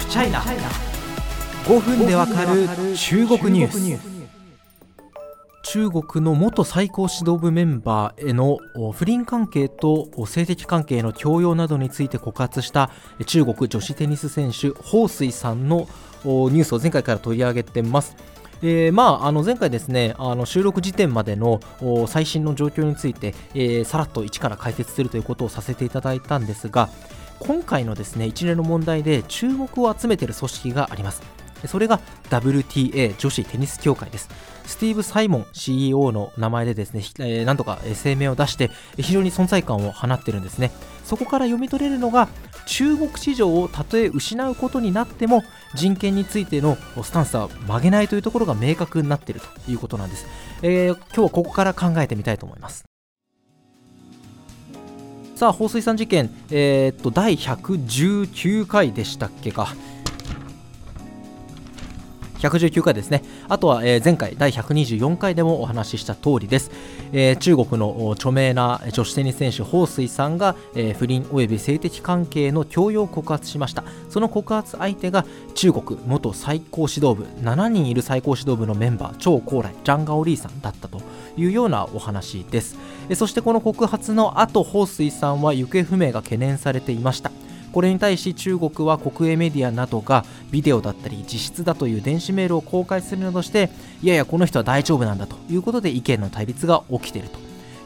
フチャイナ5分でわかる中国ニュース。中国の元最高指導部メンバーへの不倫関係と性的関係の強要などについて告発した中国女子テニス選手彭帥さんのニュースを前回から取り上げてます。えー、まあ、あの前回ですねあの収録時点までの最新の状況について、えー、さらっと一から解説するということをさせていただいたんですが今回のですね一連の問題で注目を集めている組織があります。それが WTA 女子テニス協会です。スティーブ・サイモン CEO の名前でですね、えー、なんとか声明を出して非常に存在感を放ってるんですね。そこから読み取れるのが中国市場をたとえ失うことになっても人権についてのスタンスは曲げないというところが明確になっているということなんです、えー、今日はここから考えてみたいと思います。さあ、放水さん事件、えー、っと第119回でしたっけか。119回ですね。あとは、えー、前回第124回でもお話しした通りです。えー、中国の著名な女子テニス選手、彭帥さんが、えー、不倫及び性的関係の強要を告発しました。その告発相手が中国元最高指導部、7人いる最高指導部のメンバー、張高麗、ジャンガオリーさんだったというようなお話です。えそしてこの告発の後、彭帥さんは行方不明が懸念されていました。これに対し中国は国営メディアなどがビデオだったり自筆だという電子メールを公開するなどしていやいやこの人は大丈夫なんだということで意見の対立が起きていると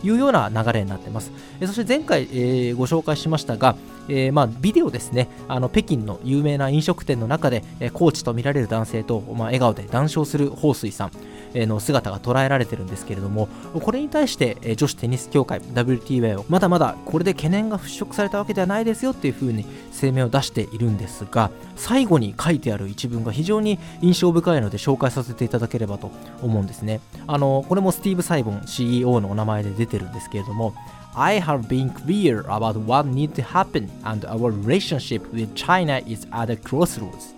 いうような流れになっています。そして前回、えー、ご紹介しましたが、えー、まあ、ビデオですね、あの北京の有名な飲食店の中で、えー、コーチとみられる男性と、まあ、笑顔で談笑する彭帥さん。の姿が捉えられてるんですけれどもこれに対して女子テニス協会 WTA はまだまだこれで懸念が払拭されたわけではないですよっていうふうに声明を出しているんですが最後に書いてある一文が非常に印象深いので紹介させていただければと思うんですねあのこれもスティーブ・サイボン CEO のお名前で出てるんですけれども I have been clear about what needs to happen and our relationship with China is at a crossroads.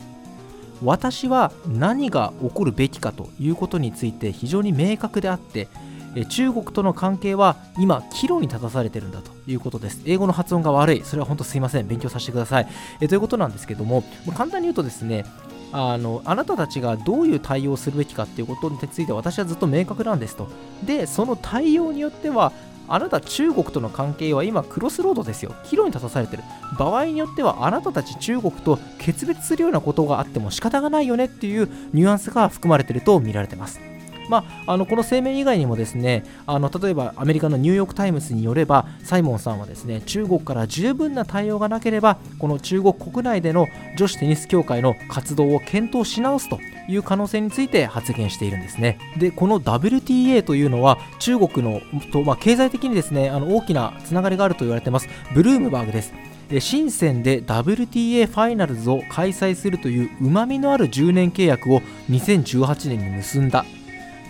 私は何が起こるべきかということについて非常に明確であって中国との関係は今岐路に立たされてるんだということです。英語の発音が悪い。それは本当すいません。勉強させてください。えということなんですけども簡単に言うとですねあのあなたたちがどういう対応をするべきかっていうことについて私はずっと明確なんですと。でその対応によってはあなた中国との関係は今クロスロードですよ。岐路に立たされてる。場合によってはあなたたち中国と決別するようなことがあっても仕方がないよねっていうニュアンスが含まれてると見られてます。まあ、あのこの声明以外にもですねあの例えばアメリカのニューヨーク・タイムズによればサイモンさんはですね中国から十分な対応がなければこの中国国内での女子テニス協会の活動を検討し直すという可能性について発言しているんですね。で、この WTA というのは中国のと、まあ、経済的にですねあの大きなつながりがあると言われています、ブルームバーグです。深センで WTA ファイナルズを開催するといううまみのある10年契約を2018年に結んだ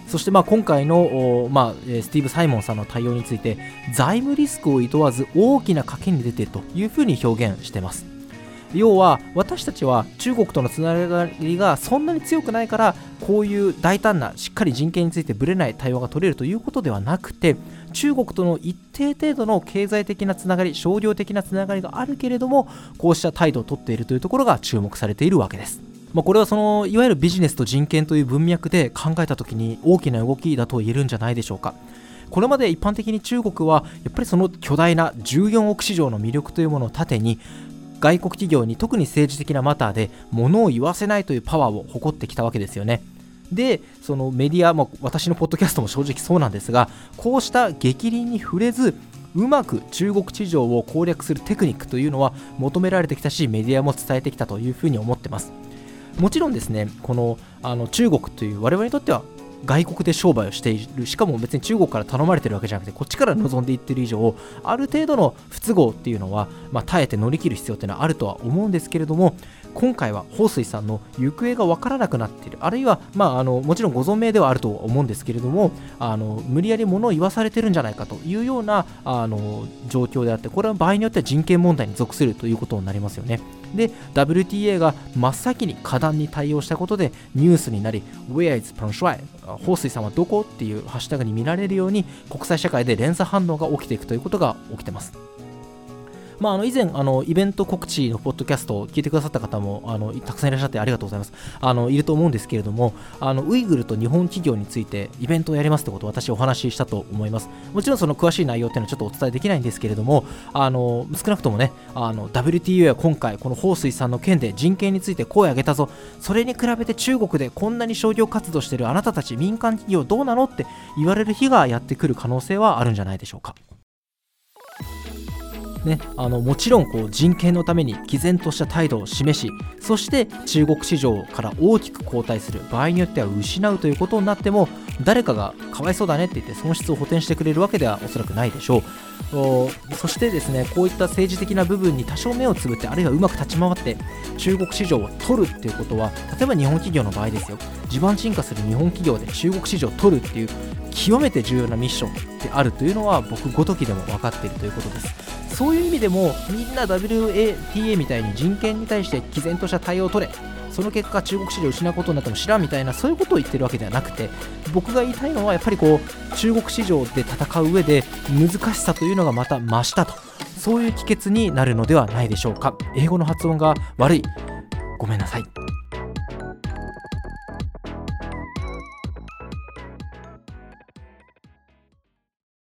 そしてまあ今回の、まあ、スティーブ・サイモンさんの対応について財務リスクを厭わず大きな賭けに出ているというふうに表現しています要は私たちは中国とのつながりがそんなに強くないからこういう大胆なしっかり人権についてぶれない対応が取れるということではなくて中国との一定程度の経済的なつながり商業的なつながりがあるけれどもこうした態度をとっているというところが注目されているわけです。まあ、これはそのいわゆるビジネスと人権という文脈で考えた時に大きな動きだと言えるんじゃないでしょうか。これまで一般的に中国はやっぱりその巨大な14億市場の魅力というものを盾に外国企業に特に政治的なマターで物を言わせないというパワーを誇ってきたわけですよね。で、そのメディアも私のポッドキャストも正直そうなんですが、こうした激鱗に触れず、うまく中国市場を攻略するテクニックというのは求められてきたし、メディアも伝えてきたというふうに思ってます。もちろんですね、このあの中国という我々にとっては外国で商売をしているしかも別に中国から頼まれてるわけじゃなくてこっちから望んでいってる以上ある程度の不都合っていうのは、まあ、耐えて乗り切る必要っていうのはあるとは思うんですけれども今回は彭帥さんの行方が分からなくなっているあるいは、まあ、あのもちろんご存命ではあると思うんですけれどもあの無理やり物を言わされてるんじゃないかというようなあの状況であってこれは場合によっては人権問題に属するということになりますよね。で WTA が真っ先に過断に対応したことでニュースになり Where is p r a n s h u a i 彭帥さんはどこ？っていうハッシュタグに見られるように国際社会で連鎖反応が起きていくということが起きてます。まあ、あの以前あのイベント告知のポッドキャストを聞いてくださった方もあのたくさんいらっしゃってありがとうございます。あのいると思うんですけれどもあのウイグルと日本企業についてイベントをやりますってことを私お話ししたと思います。もちろんその詳しい内容っていうのはちょっとお伝えできないんですけれどもあの少なくともねあの WTO は今回この彭帥さんの件で人権について声を上げたぞ。それに比べて中国でこんなに商業活動してるあなたたち民間企業どうなのって言われる日がやってくる可能性はあるんじゃないでしょうか。ね、あのもちろんこう人権のために毅然とした態度を示しそして中国市場から大きく後退する場合によっては失うということになっても誰かがかわいそうだねって言って損失を補填してくれるわけではおそらくないでしょう。そしてですねこういった政治的な部分に多少目をつぶってあるいはうまく立ち回って中国市場を取るっていうことは例えば日本企業の場合ですよ。地盤沈下する日本企業で中国市場を取るっていう極めて重要なミッションであるというのは僕ごときでも分かっているということです。そういう意味でもみんな WATA みたいに人権に対して毅然とした対応を取れその結果中国市場を失うことになっても知らんみたいなそういうことを言ってるわけではなくて僕が言いたいのはやっぱりこう中国市場で戦う上で難しさというのがまた増したとそういう帰結になるのではないでしょうか。英語の発音が悪い。ごめんなさい。